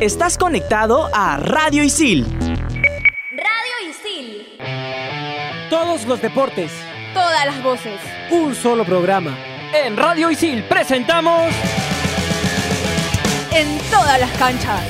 Estás conectado a Radio Isil. Radio Isil. Todos los deportes. Todas las voces. Un solo programa. En Radio Isil presentamos... En todas las canchas.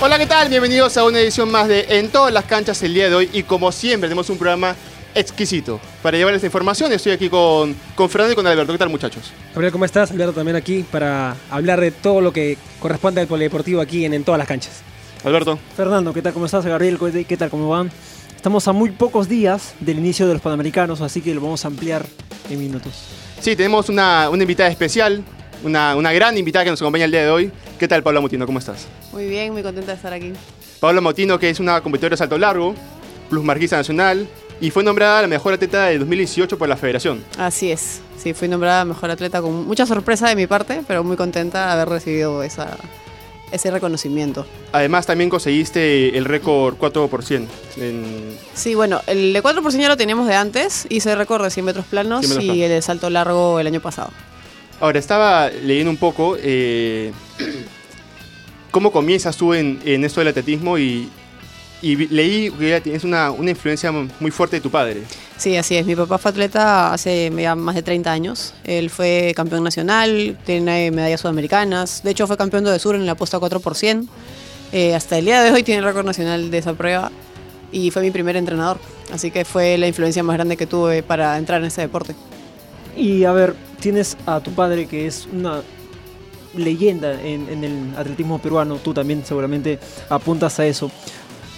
Hola, ¿qué tal? Bienvenidos a una edición más de En todas las canchas el día de hoy. Y como siempre, tenemos un programa exquisito. Para llevarles esta información, estoy aquí con, con Fernando y con Alberto. ¿Qué tal, muchachos? Gabriel, ¿cómo estás? Alberto también aquí para hablar de todo lo que corresponde al polideportivo aquí en, en todas las canchas. Alberto. Fernando, ¿qué tal? ¿Cómo estás? Gabriel, ¿qué tal? ¿Cómo van? Estamos a muy pocos días del inicio de los Panamericanos, así que lo vamos a ampliar en minutos. Sí, tenemos una, una invitada especial, una, una, gran invitada que nos acompaña el día de hoy. ¿Qué tal, Paula Motino? ¿Cómo estás? Muy bien, muy contenta de estar aquí. Paula Motino, que es una competidora de salto largo, plus marquista nacional, y fue nombrada la mejor atleta de 2018 por la federación. Así es, sí, fui nombrada mejor atleta con mucha sorpresa de mi parte, pero muy contenta de haber recibido esa, ese reconocimiento. Además también conseguiste el récord 4%. En... Sí, bueno, el de 4% ya lo teníamos de antes, hice el récord de 100 metros planos 100 metros y planos. el de salto largo el año pasado. Ahora, estaba leyendo un poco eh, cómo comienzas tú en, en esto del atletismo y, y leí que tienes una, una, influencia muy fuerte de tu padre. Sí, así es. Mi papá fue atleta hace más de 30 años. Él fue campeón nacional, tiene medallas sudamericanas. De hecho, fue campeón de sur en la apuesta 4%. Eh, hasta el día de hoy tiene el récord nacional de esa prueba y fue mi primer entrenador. Así que fue la influencia más grande que tuve para entrar en este deporte. Y a ver, tienes a tu padre que es una leyenda en, en el atletismo peruano. Tú también seguramente apuntas a eso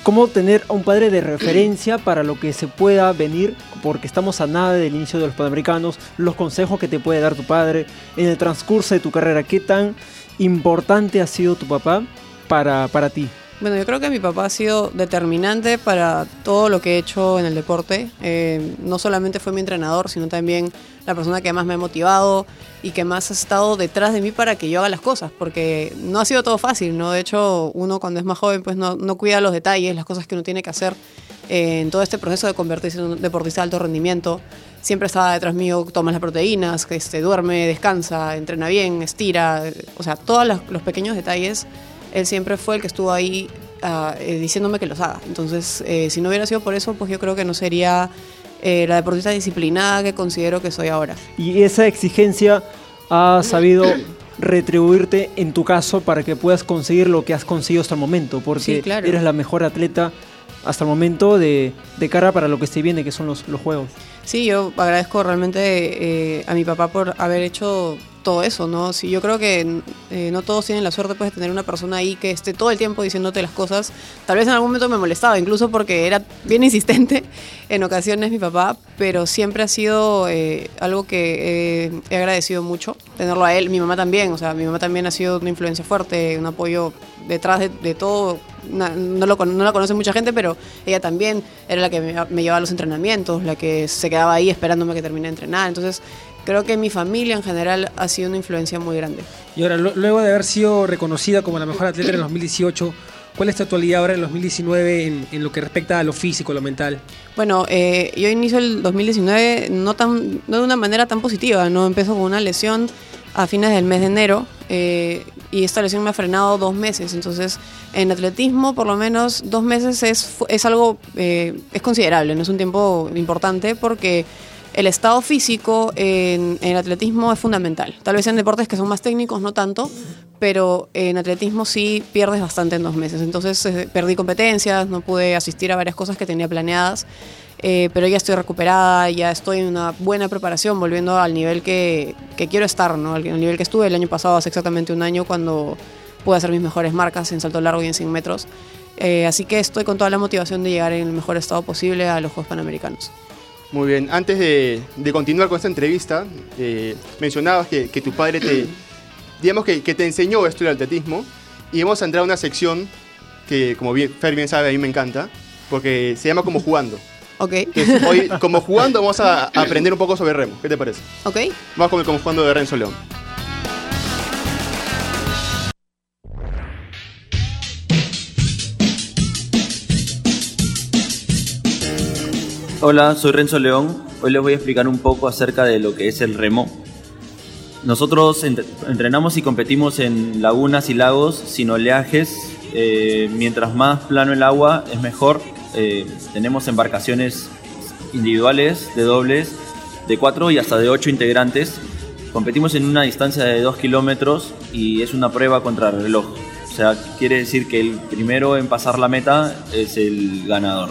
cómo tener a un padre de referencia para lo que se pueda venir, porque estamos a nada del inicio de los Panamericanos, los consejos que te puede dar tu padre en el transcurso de tu carrera, qué tan importante ha sido tu papá para, para ti. Bueno, yo creo que mi papá ha sido determinante para todo lo que he hecho en el deporte. Eh, no solamente fue mi entrenador, sino también la persona que más me ha motivado y que más ha estado detrás de mí para que yo haga las cosas, porque no ha sido todo fácil, ¿no? De hecho, uno cuando es más joven pues no, no cuida los detalles, las cosas que uno tiene que hacer eh, en todo este proceso de convertirse en un deportista de alto rendimiento. Siempre estaba detrás mío, tomas las proteínas, este, duerme, descansa, entrena bien, estira, o sea, todos los, los pequeños detalles él siempre fue el que estuvo ahí uh, eh, diciéndome que los haga. Entonces, eh, si no hubiera sido por eso, pues yo creo que no sería eh, la deportista disciplinada que considero que soy ahora. Y esa exigencia ha sabido retribuirte en tu caso para que puedas conseguir lo que has conseguido hasta el momento, porque sí, claro. eres la mejor atleta hasta el momento de, de cara para lo que se viene, que son los, los Juegos. Sí, yo agradezco realmente eh, a mi papá por haber hecho todo eso, ¿no? Sí, yo creo que eh, no todos tienen la suerte pues, de tener una persona ahí que esté todo el tiempo diciéndote las cosas. Tal vez en algún momento me molestaba, incluso porque era bien insistente en ocasiones mi papá, pero siempre ha sido eh, algo que eh, he agradecido mucho, tenerlo a él, mi mamá también, o sea, mi mamá también ha sido una influencia fuerte, un apoyo detrás de, de todo. No, no, lo, no la conoce mucha gente, pero ella también era la que me, me llevaba a los entrenamientos, la que se quedaba ahí esperándome que termine de entrenar. Entonces, creo que mi familia en general ha sido una influencia muy grande. Y ahora, luego de haber sido reconocida como la mejor atleta en 2018, ¿cuál es tu actualidad ahora en 2019 en, en lo que respecta a lo físico, lo mental? Bueno, eh, yo inicio el 2019 no, tan, no de una manera tan positiva, no empezó con una lesión a fines del mes de enero eh, y esta lesión me ha frenado dos meses. Entonces, en atletismo, por lo menos dos meses es, es algo, eh, es considerable, no es un tiempo importante porque el estado físico en, el atletismo es fundamental. Tal vez en deportes que son más técnicos, no tanto, pero en atletismo sí pierdes bastante en dos meses. Entonces eh, perdí competencias, no pude asistir a varias cosas que tenía planeadas. Eh, pero ya estoy recuperada, ya estoy en una buena preparación, volviendo al nivel que, quiero estar, al nivel que estuve el año pasado, hace exactamente un año, cuando pude hacer mis mejores marcas en salto largo y en 100 metros. Eh, así que estoy con toda la motivación de llegar en el mejor estado posible a los Juegos Panamericanos. Muy bien, antes de, de continuar con esta entrevista, eh, mencionabas que, que, tu padre te, digamos que, que, te enseñó esto del atletismo y hemos entrado a una sección que, como bien, Fer bien sabe, a mí me encanta, porque se llama Como Jugando. Ok. Entonces, hoy, como jugando, vamos a aprender un poco sobre remo. ¿Qué te parece? Ok. Vamos con el como jugando de Renzo León. Hola, soy Renzo León. Hoy les voy a explicar un poco acerca de lo que es el remo. nosotros ent- entrenamos y competimos en lagunas y lagos sin oleajes. eh, mientras más plano el agua es mejor. Eh, tenemos embarcaciones individuales de dobles de 4 y hasta de 8 integrantes. Competimos en una distancia de 2 kilómetros y es una prueba contra reloj. O sea, quiere decir que el primero en pasar la meta es el ganador.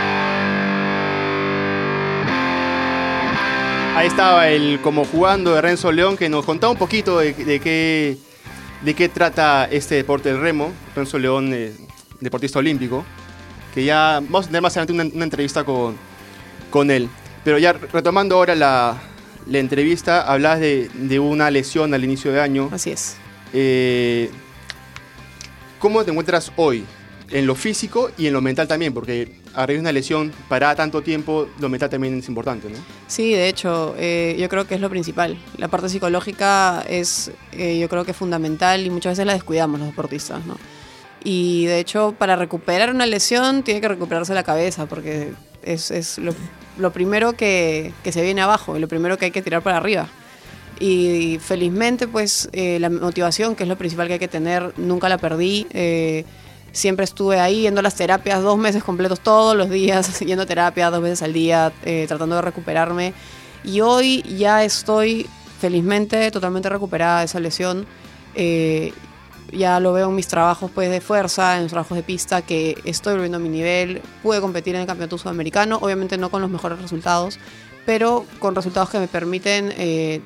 Ahí estaba el como jugando de Renzo León que nos contaba un poquito de, de qué, de qué trata este deporte del remo. Renzo León, eh, deportista olímpico, que ya vamos a tener más adelante una, una entrevista con, con él. Pero ya retomando ahora la, la entrevista, hablas de, de una lesión al inicio de año. Así es. Eh, ¿Cómo te encuentras hoy? En lo físico y en lo mental también, porque a raíz de una lesión parada tanto tiempo, lo mental también es importante, ¿no? Sí, de hecho, eh, yo creo que es lo principal. La parte psicológica es, eh, yo creo que fundamental y muchas veces la descuidamos los deportistas, ¿no? Y de hecho, para recuperar una lesión tiene que recuperarse la cabeza, porque es, es lo, lo primero que, que se viene abajo y lo primero que hay que tirar para arriba. Y felizmente, pues eh, la motivación, que es lo principal que hay que tener, nunca la perdí. Eh, siempre estuve ahí yendo a las terapias dos meses completos todos los días, yendo a terapia dos veces al día, eh, tratando de recuperarme. Y hoy ya estoy felizmente totalmente recuperada de esa lesión. Eh, ya lo veo en mis trabajos pues, de fuerza, en los trabajos de pista, que estoy volviendo a mi nivel. Pude competir en el campeonato sudamericano, obviamente no con los mejores resultados, pero con resultados que me permiten eh,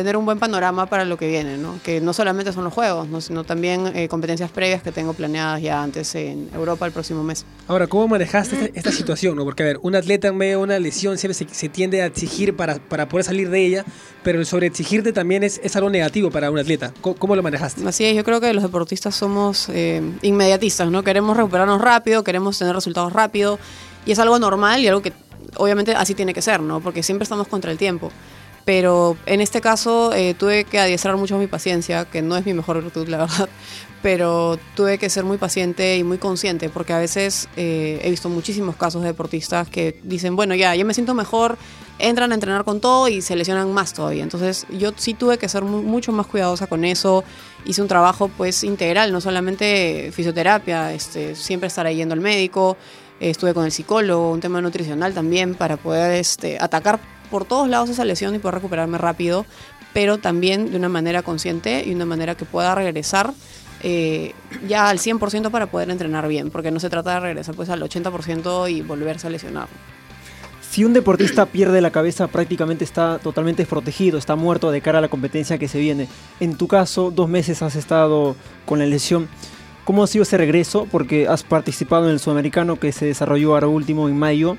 tener un buen panorama para lo que viene, ¿no? que no solamente son los juegos, ¿no? sino también eh, competencias previas que tengo planeadas ya antes en Europa el próximo mes. Ahora, ¿cómo manejaste esta, esta situación? No? Porque, a ver, un atleta en medio de una lesión siempre se, se tiende a exigir para, para poder salir de ella, pero el sobreexigirte también es, es algo negativo para un atleta. ¿Cómo, cómo lo manejaste? Así es, yo creo que los deportistas somos eh, inmediatistas, ¿no? Queremos recuperarnos rápido, queremos tener resultados rápido y es algo normal y algo que obviamente así tiene que ser, ¿no? Porque siempre estamos contra el tiempo. Pero en este caso eh, tuve que adiestrar mucho mi paciencia, que no es mi mejor virtud, la verdad. Pero tuve que ser muy paciente y muy consciente, porque a veces eh, he visto muchísimos casos de deportistas que dicen, bueno, ya, ya me siento mejor, entran a entrenar con todo y se lesionan más todavía. Entonces yo sí tuve que ser mu- mucho más cuidadosa con eso. Hice un trabajo pues integral, no solamente fisioterapia, este, siempre estar yendo al médico, estuve con el psicólogo, un tema nutricional también para poder este, atacar por todos lados esa lesión y poder recuperarme rápido, pero también de una manera consciente y una manera que pueda regresar eh, ya al 100% para poder entrenar bien, porque no se trata de regresar pues al 80% y volverse a lesionar. Si un deportista pierde la cabeza, prácticamente está totalmente desprotegido, está muerto de cara a la competencia que se viene. En tu caso, dos meses has estado con la lesión. ¿Cómo ha sido ese regreso? Porque has participado en el sudamericano que se desarrolló ahora último en mayo.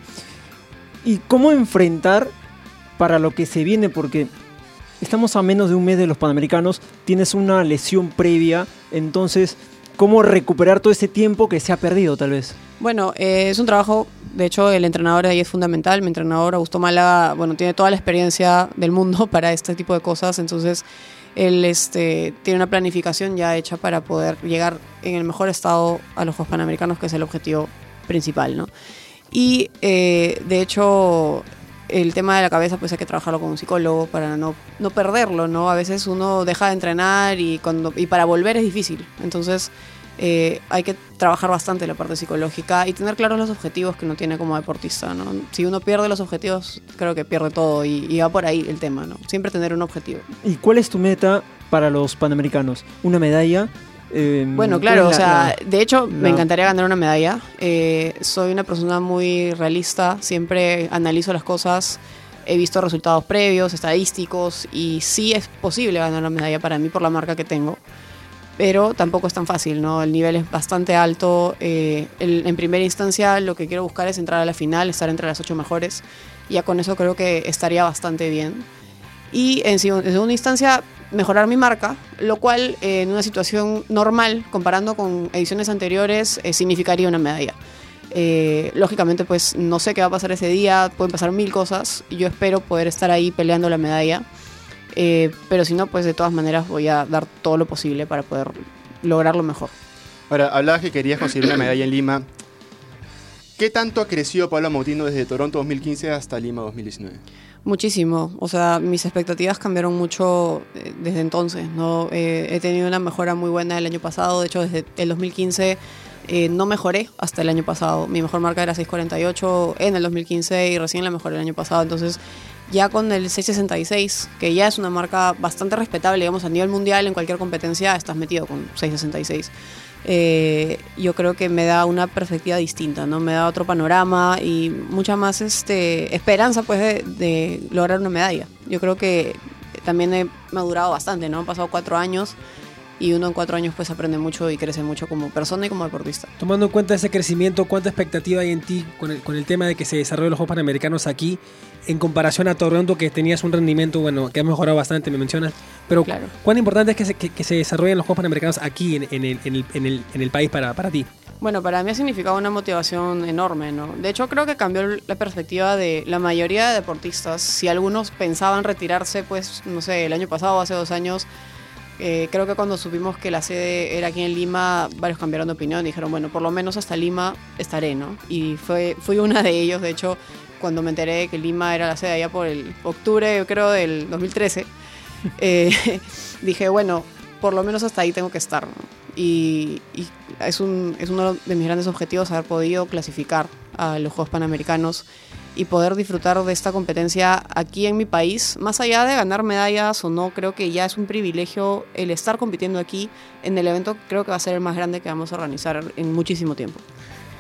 ¿Y cómo enfrentar para lo que se viene? Porque estamos a menos de un mes de los panamericanos, tienes una lesión previa, entonces, ¿cómo recuperar todo ese tiempo que se ha perdido tal vez? Bueno, eh, es un trabajo, de hecho el entrenador ahí es fundamental, mi entrenador Augusto Málaga, bueno, tiene toda la experiencia del mundo para este tipo de cosas, entonces él este, tiene una planificación ya hecha para poder llegar en el mejor estado a los Juegos Panamericanos, que es el objetivo principal, ¿no? Y eh, de hecho el tema de la cabeza pues hay que trabajarlo con un psicólogo para no, no perderlo, ¿no? A veces uno deja de entrenar y, cuando, y para volver es difícil, entonces eh, hay que trabajar bastante la parte psicológica y tener claros los objetivos que uno tiene como deportista, ¿no? Si uno pierde los objetivos, creo que pierde todo y, y va por ahí el tema, ¿no? Siempre tener un objetivo. ¿Y cuál es tu meta para los panamericanos? ¿Una medalla? Eh, Bueno, ¿cuál claro, o sea, la- de hecho me encantaría ganar una medalla. Eh, soy una persona muy realista, siempre analizo las cosas, he visto resultados previos, estadísticos y sí es posible ganar una medalla para mí por la marca que tengo. Pero tampoco es tan fácil, ¿no? El nivel es bastante alto. eh, el- en primera instancia lo que quiero buscar es entrar a la final, estar entre las ocho mejores. Ya con eso creo que estaría bastante bien. Y en, en segunda instancia, mejorar mi marca, lo cual eh, en una situación normal, comparando con ediciones anteriores, eh, significaría una medalla. Eh, lógicamente, pues no sé qué va a pasar ese día, pueden pasar mil cosas, yo espero poder estar ahí peleando la medalla, pero si no, pues de todas maneras voy a dar todo lo posible para poder lograrlo mejor. Ahora, hablabas que querías conseguir una medalla en Lima. ¿Qué tanto ha crecido Pablo Mautino desde Toronto 2015 hasta Lima 2019? Muchísimo, o sea, mis expectativas cambiaron mucho eh, desde entonces, ¿no? Eh, he tenido una mejora muy buena el año pasado, de hecho desde el 2015 eh, no mejoré hasta el año pasado, mi mejor marca era 6.48 en el 2015 y recién la mejoré el año pasado, entonces ya con el 6.66, que ya es una marca bastante respetable, digamos, a nivel mundial en cualquier competencia estás metido con 6.66. Eh, yo creo que me da una perspectiva distinta, ¿no? Me da otro panorama y mucha más este, esperanza, pues, de, de lograr una medalla. Yo creo que también he madurado bastante, ¿no? Han pasado cuatro años y uno en cuatro años, pues, aprende mucho y crece mucho como persona y como deportista. Tomando en cuenta ese crecimiento, ¿cuánta expectativa hay en ti con el, con el tema de que se desarrollen los Juegos Panamericanos aquí en comparación a Toronto, que tenías un rendimiento, bueno, que ha mejorado bastante, me mencionas? Pero, Claro. ¿cuán importante es que se, que, que se desarrollen los Juegos Panamericanos aquí en, en el, en, el, en, el, el país para, para ti? Bueno, para mí ha significado una motivación enorme, ¿no? De hecho, creo que cambió la perspectiva de la mayoría de deportistas. Si algunos pensaban retirarse, pues, no sé, el año pasado o hace dos años, eh, creo que cuando supimos que la sede era aquí en Lima, varios cambiaron de opinión y dijeron, bueno, por lo menos hasta Lima estaré, ¿no? Y fue, fui una de ellos, de hecho, cuando me enteré de que Lima era la sede allá por el octubre, yo creo, del 2013, eh, dije, bueno, por lo menos hasta ahí tengo que estar. ¿no? Y, y es, un, es uno de mis grandes objetivos haber podido clasificar a los Juegos Panamericanos y poder disfrutar de esta competencia aquí en mi país. Más allá de ganar medallas o no, creo que ya es un privilegio el estar compitiendo aquí en el evento, creo que va a ser el más grande que vamos a organizar en muchísimo tiempo.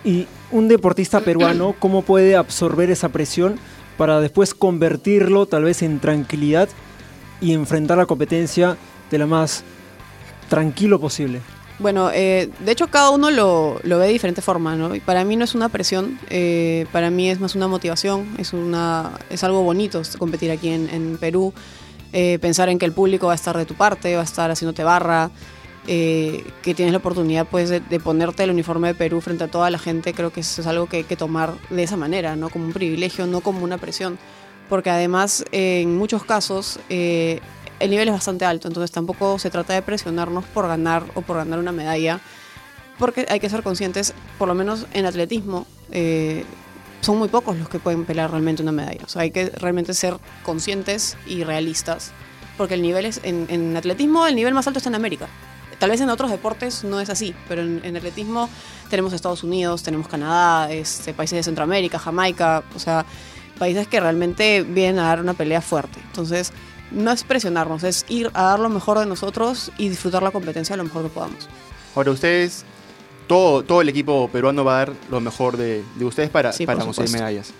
Y un deportista peruano, ¿cómo puede absorber esa presión para después convertirlo tal vez en tranquilidad y enfrentar la competencia de la más tranquilo posible? Bueno, eh, de hecho cada uno lo, ve de diferente forma, ¿no? Y para mí no es una presión, eh, para mí es más una motivación, es, una, es algo bonito competir aquí en, en Perú, eh, pensar en que el público va a estar de tu parte, va a estar haciéndote barra, eh, que tienes la oportunidad pues de, de ponerte el uniforme de Perú frente a toda la gente, creo que eso es algo que hay que tomar de esa manera, ¿no? Como un privilegio, no como una presión, porque además en muchos casos eh, el nivel es bastante alto, entonces tampoco se trata de presionarnos por ganar o por ganar una medalla, porque hay que ser conscientes, por lo menos en atletismo, eh, son muy pocos los que pueden pelear realmente una medalla. O sea, hay que realmente ser conscientes y realistas, porque el nivel es, en, en atletismo el nivel más alto está en América. Tal vez en otros deportes no es así, pero en, en atletismo tenemos Estados Unidos, tenemos Canadá, este, países de Centroamérica, Jamaica, o sea, países que realmente vienen a dar una pelea fuerte. Entonces, no es presionarnos, es ir a dar lo mejor de nosotros y disfrutar la competencia lo mejor que podamos. Ahora, ustedes, todo, todo el equipo peruano va a dar lo mejor de, de ustedes para, Sí, para conseguir medallas.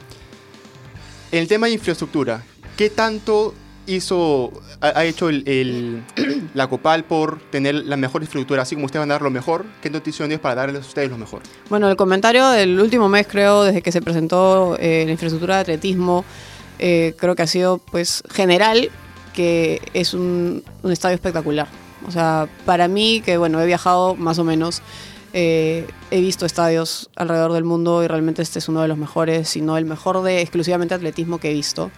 En el tema de infraestructura, ¿qué tanto hizo, ha, ha hecho el, el- la COPAL por tener la mejor infraestructura? Así como ustedes van a dar lo mejor, ¿qué noticias es para darles a ustedes lo mejor? Bueno, el comentario del último mes, creo, desde que se presentó eh, la infraestructura de atletismo, eh, creo que ha sido pues general, que es un, un estadio espectacular. O sea, para mí, que bueno, he viajado más o menos, eh, he visto estadios alrededor del mundo y realmente este es uno de los mejores, si no el mejor de exclusivamente atletismo que he visto.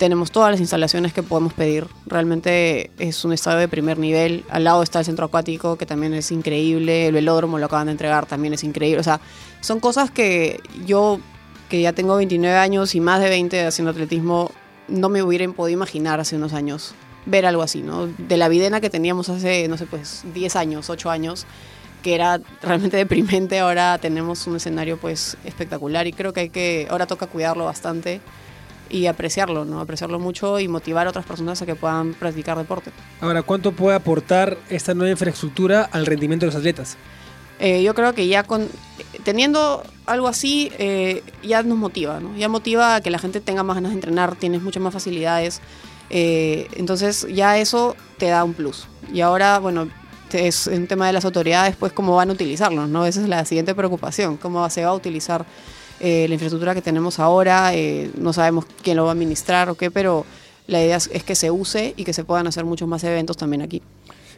Tenemos todas las instalaciones que podemos pedir. Realmente es un estadio de primer nivel. Al lado está el centro acuático, que también es increíble. El velódromo lo acaban de entregar, también es increíble. O sea, son cosas que yo, que ya tengo 29 años y más de 20 haciendo atletismo, no me hubiera podido imaginar hace unos años ver algo así, ¿no? De la videna que teníamos hace, no sé, pues 10 años, 8 años, que era realmente deprimente, ahora tenemos un escenario pues espectacular y creo que hay que, ahora toca cuidarlo bastante y apreciarlo, ¿no? Apreciarlo mucho y motivar a otras personas a que puedan practicar deporte. Ahora, ¿cuánto puede aportar esta nueva infraestructura al rendimiento de los atletas? Eh, yo creo que ya con teniendo algo así eh, ya nos motiva, ¿no? Ya motiva a que la gente tenga más ganas de entrenar, tienes muchas más facilidades. eh, entonces ya eso te da un plus. Y ahora, bueno, es un tema de las autoridades, pues cómo van a utilizarlo, ¿no? Esa es la siguiente preocupación, cómo se va a utilizar eh, la infraestructura que tenemos ahora. eh, no sabemos quién lo va a administrar o qué, pero la idea es, es que se use y que se puedan hacer muchos más eventos también aquí.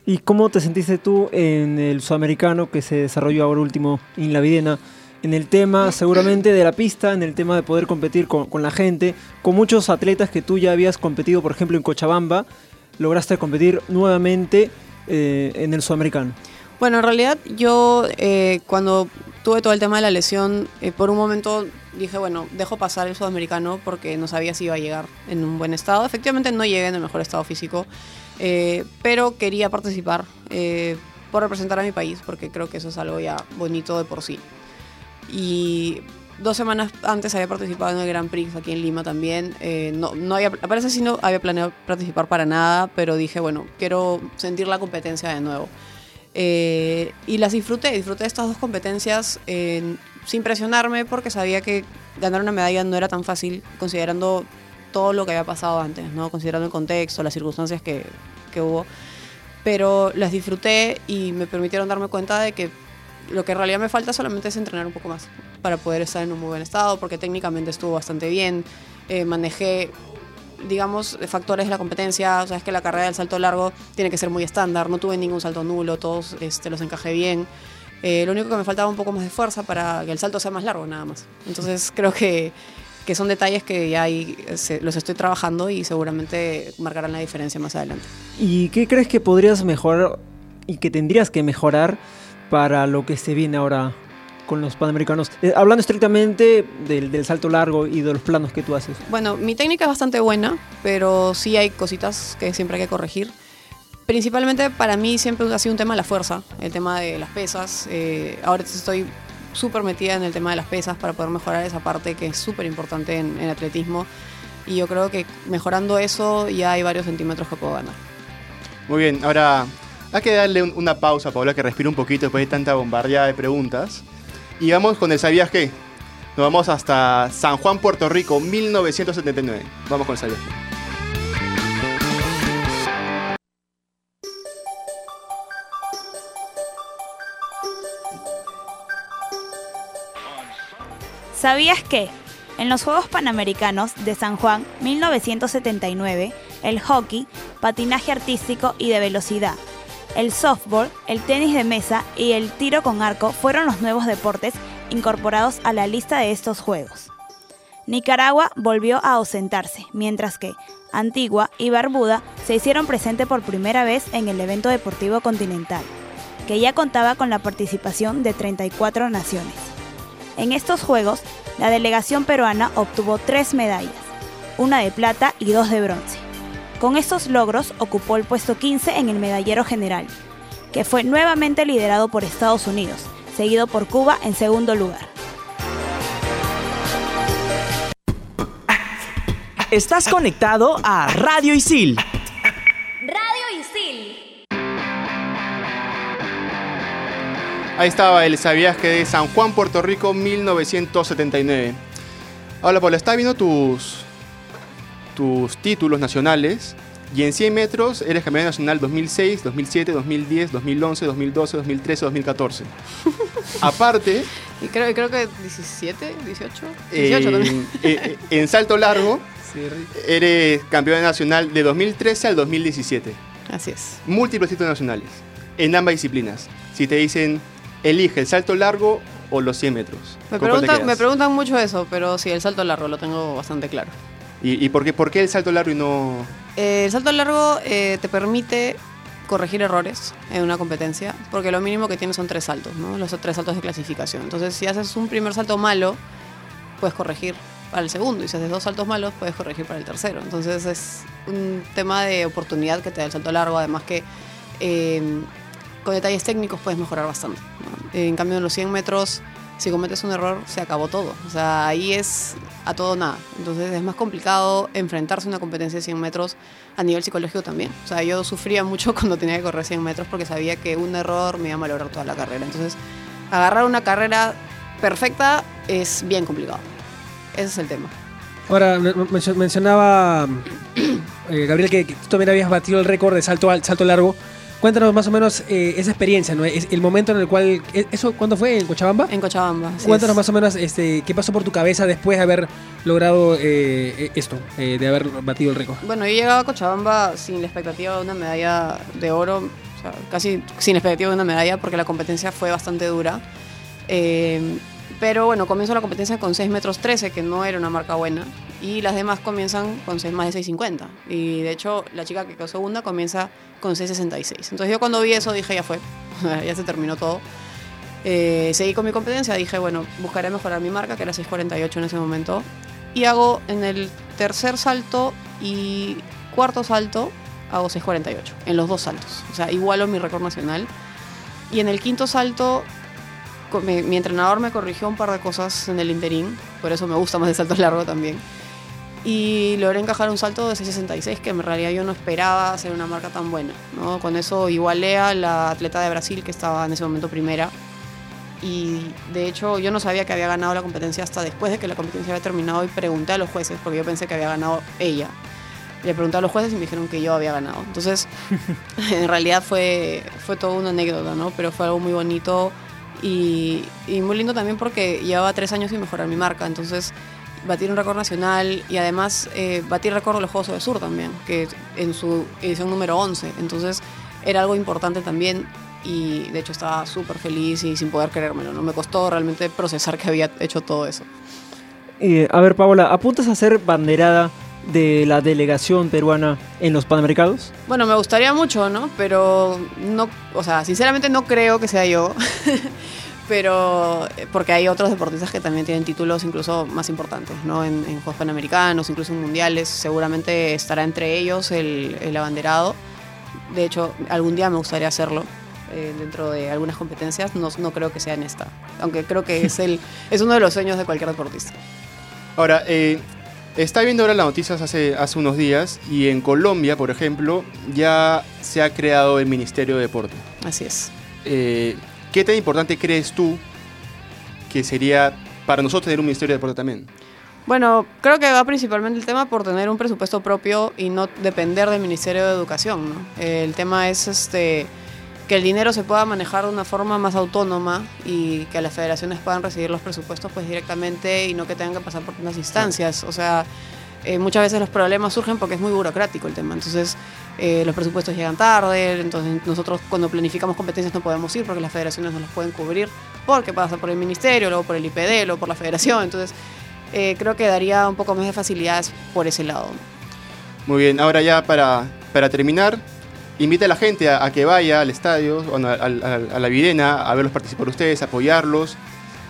¿Y cómo te sentiste tú en el sudamericano que se desarrolló ahora último en la Videna? En el tema seguramente de la pista, en el tema de poder competir con, con la gente, con muchos atletas que tú ya habías competido, por ejemplo, en Cochabamba, lograste competir nuevamente eh, en el sudamericano. Bueno, en realidad yo eh, cuando tuve todo el tema de la lesión, eh, por un momento dije, bueno, dejo pasar el sudamericano porque no sabía si iba a llegar en un buen estado. Efectivamente no llegué en el mejor estado físico, eh, pero quería participar eh, por representar a mi país porque creo que eso es algo ya bonito de por sí. Y dos semanas antes había participado en el Grand Prix aquí en Lima también. Eh, no, no había, parece sí no había planeado participar para nada, pero dije, bueno, quiero sentir la competencia de nuevo. Eh, y las disfruté, disfruté estas dos competencias eh, sin presionarme porque sabía que ganar una medalla no era tan fácil considerando todo lo que había pasado antes, ¿no? considerando el contexto, las circunstancias que, que hubo. Pero las disfruté y me permitieron darme cuenta de que lo que en realidad me falta solamente es entrenar un poco más para poder estar en un muy buen estado, porque técnicamente estuvo bastante bien, eh, manejé digamos, factores de la competencia. O sea, es que la carrera del salto largo tiene que ser muy estándar. No tuve ningún salto nulo, todos este, los encajé bien. Eh, lo único que me faltaba un poco más de fuerza para que el salto sea más largo, nada más. Entonces, creo que, que son detalles que ya ahí se- los estoy trabajando y seguramente marcarán la diferencia más adelante. ¿Y qué crees que podrías mejorar y que tendrías que mejorar para lo que se viene ahora con los panamericanos? Eh, hablando estrictamente del, del salto largo y de los planos que tú haces. Bueno, mi técnica es bastante buena, pero sí hay cositas que siempre hay que corregir. Principalmente para mí siempre ha sido un tema de la fuerza, el tema de las pesas. Eh, ahora estoy súper metida en el tema de las pesas para poder mejorar esa parte que es súper importante en, en atletismo. Y yo creo que mejorando eso ya hay varios centímetros que puedo ganar. Muy bien, ahora hay que darle un- una pausa Paola que respire un poquito después de tanta bombardeada de preguntas. Y vamos con el ¿Sabías qué? Nos vamos hasta San Juan, Puerto Rico, 1979. Vamos con el ¿Sabías qué? ¿Sabías que? En los Juegos Panamericanos de San Juan 1979, el hockey, patinaje artístico y de velocidad, el softball, el tenis de mesa y el tiro con arco fueron los nuevos deportes incorporados a la lista de estos Juegos. Nicaragua volvió a ausentarse, mientras que Antigua y Barbuda se hicieron presente por primera vez en el evento deportivo continental, que ya contaba con la participación de 34 naciones. En estos Juegos, la delegación peruana obtuvo tres medallas, una de plata y dos de bronce. Con estos logros ocupó el puesto 15 en el medallero general, que fue nuevamente liderado por Estados Unidos, seguido por Cuba en segundo lugar. Estás conectado a Radio Isil. Radio Isil. Ahí estaba el ¿Sabías de San Juan, Puerto Rico, 1979. Hola, Paola, está viendo tus, tus títulos nacionales. Y en 100 metros eres campeón nacional 2006, 2007, 2010, 2011, 2012, 2013, 2014. Aparte, Y creo, creo que 17, 18, eh, 18 también. eh, en salto largo eres campeón nacional de 2013 al 2017. Así es. Múltiples títulos nacionales en ambas disciplinas. Si te dicen, elige el salto largo o los 100 metros. Me ¿con cuál te preguntan, me preguntan mucho eso, pero sí, el salto largo lo tengo bastante claro. ¿Y, y por, qué, el salto largo y no...? El salto largo eh, te permite corregir errores en una competencia, porque lo mínimo que tienes son tres saltos, ¿no? Los tres saltos de clasificación. Entonces, si haces un primer salto malo, puedes corregir para el segundo, y si haces dos saltos malos, puedes corregir para el tercero. Entonces, es un tema de oportunidad que te da el salto largo, además que eh, con detalles técnicos puedes mejorar bastante. ¿no? En cambio, en los 100 metros, si cometes un error, se acabó todo. O sea, ahí es a todo nada. Entonces es más complicado enfrentarse a una competencia de 100 metros a nivel psicológico también. O sea, yo sufría mucho cuando tenía que correr 100 metros porque sabía que un error me iba a malograr toda la carrera. Entonces, agarrar una carrera perfecta es bien complicado. Ese es el tema. Ahora, men- men- mencionaba eh, Gabriel que, que tú también habías batido el récord de salto, al- salto largo. Cuéntanos más o menos eh, esa experiencia, ¿no? Es el momento en el cual... ¿e- ¿Eso cuándo fue? ¿En Cochabamba? En Cochabamba. Cuéntanos es. más o menos este, qué pasó por tu cabeza después de haber logrado eh, esto, eh, de haber batido el récord. Bueno, yo llegaba a Cochabamba sin la expectativa de una medalla de oro, o sea, casi sin expectativa de una medalla porque la competencia fue bastante dura. Pero bueno, comienzo la competencia con 6 metros 13, que no era una marca buena, y las demás comienzan con 6 más de 6.50. Y de hecho, la chica que quedó segunda comienza con 6.66. Entonces yo cuando vi eso dije, ya fue, ya se terminó todo. Eh, seguí con mi competencia, dije, bueno, buscaré mejorar mi marca, que era 6.48 en ese momento. Y hago en el tercer salto y cuarto salto, hago 6.48, en los dos saltos. O sea, igualo mi récord nacional. Y en el quinto salto, me- mi entrenador me corrigió un par de cosas en el interín, por eso me gusta más el salto largo también. Y logré encajar un salto de 6.66 que en realidad yo no esperaba hacer una marca tan buena. ¿no? Con eso igualé a la atleta de Brasil que estaba en ese momento primera. Y de hecho yo no sabía que había ganado la competencia hasta después de que la competencia había terminado y pregunté a los jueces porque yo pensé que había ganado ella. Le pregunté a los jueces y me dijeron que yo había ganado. Entonces, en realidad fue, fue toda una anécdota, ¿no? Pero fue algo muy bonito y, muy lindo también porque llevaba tres años sin mejorar mi marca. Entonces, batir un récord nacional y además eh, batir récord de los Juegos del Sur también, que en su edición número 11. Entonces, era algo importante también y de hecho estaba súper feliz y sin poder creérmelo. ¿no? Me costó realmente procesar que había hecho todo eso. Eh, a ver, Paola, ¿apuntas a ser banderada de la delegación peruana en los Panamericanos? Bueno, me gustaría mucho, ¿no? Pero no, o sea, sinceramente no creo que sea yo. Pero eh, porque hay otros deportistas que también tienen títulos incluso más importantes, ¿no? En, en Juegos Panamericanos, incluso en Mundiales. Seguramente estará entre ellos el, el abanderado. De hecho, algún día me gustaría hacerlo eh, dentro de algunas competencias. No, no creo que sea en esta. Aunque creo que es, el, es uno de los sueños de cualquier deportista. Ahora, eh, está viendo ahora las noticias hace, hace unos días y en Colombia, por ejemplo, ya se ha creado el Ministerio de Deporte. Así es. Eh, ¿Qué tan importante crees tú que sería para nosotros tener un Ministerio de Deporte también? Bueno, creo que va principalmente el tema por tener un presupuesto propio y no depender del Ministerio de Educación. ¿no? El tema es este que el dinero se pueda manejar de una forma más autónoma y que las federaciones puedan recibir los presupuestos pues directamente y no que tengan que pasar por unas instancias. O sea, eh, muchas veces los problemas surgen porque es muy burocrático el tema. Entonces, eh, los presupuestos llegan tarde, entonces nosotros cuando planificamos competencias no podemos ir porque las federaciones no los pueden cubrir porque pasa por el ministerio, luego por el IPD, luego por la federación. Entonces, eh, creo que daría un poco más de facilidades por ese lado. Muy bien, ahora ya para, para terminar, invita a la gente a, a que vaya al estadio, bueno, a, a- a la Virena, a verlos participar ustedes, apoyarlos,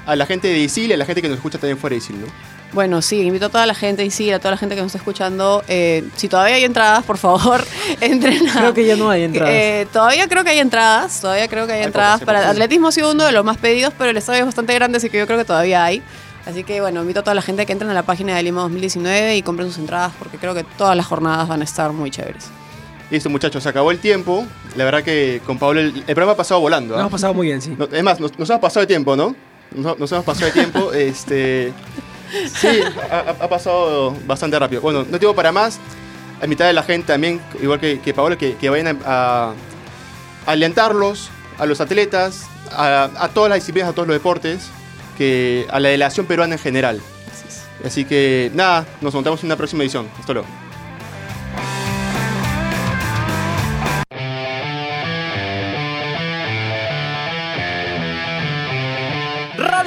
a la gente de ISIL y a la gente que nos escucha también fuera de ISIL, ¿no? Bueno, sí, invito a toda la gente y sí, a toda la gente que nos está escuchando. eh, si todavía hay entradas, por favor, entren a- Creo que ya no hay entradas. Eh, todavía creo que hay entradas, todavía creo que hay, Hay entradas. Para pocas. atletismo ha sido uno de los más pedidos, pero el estadio es bastante grande, así que yo creo que todavía hay. Así que bueno, invito a toda la gente que entren a la página de Lima 2019 y compren sus entradas, porque creo que todas las jornadas van a estar muy chéveres. Listo, muchachos, se acabó el tiempo. La verdad que con Pablo el, el programa ha pasado volando. Nos ¿ah? hemos pasado muy bien, sí. No, es más, nos, nos hemos pasado de tiempo, ¿no? Nos, nos hemos pasado de tiempo. este, sí, ha, ha- ha pasado bastante rápido. Bueno, no tengo para más. A mitad de la gente también, igual que, que que, que vayan a, a alentarlos, a los atletas, a, a todas las disciplinas, a todos los deportes, que a la delegación peruana en general. Así que nada, nos montamos en una próxima edición. Hasta luego.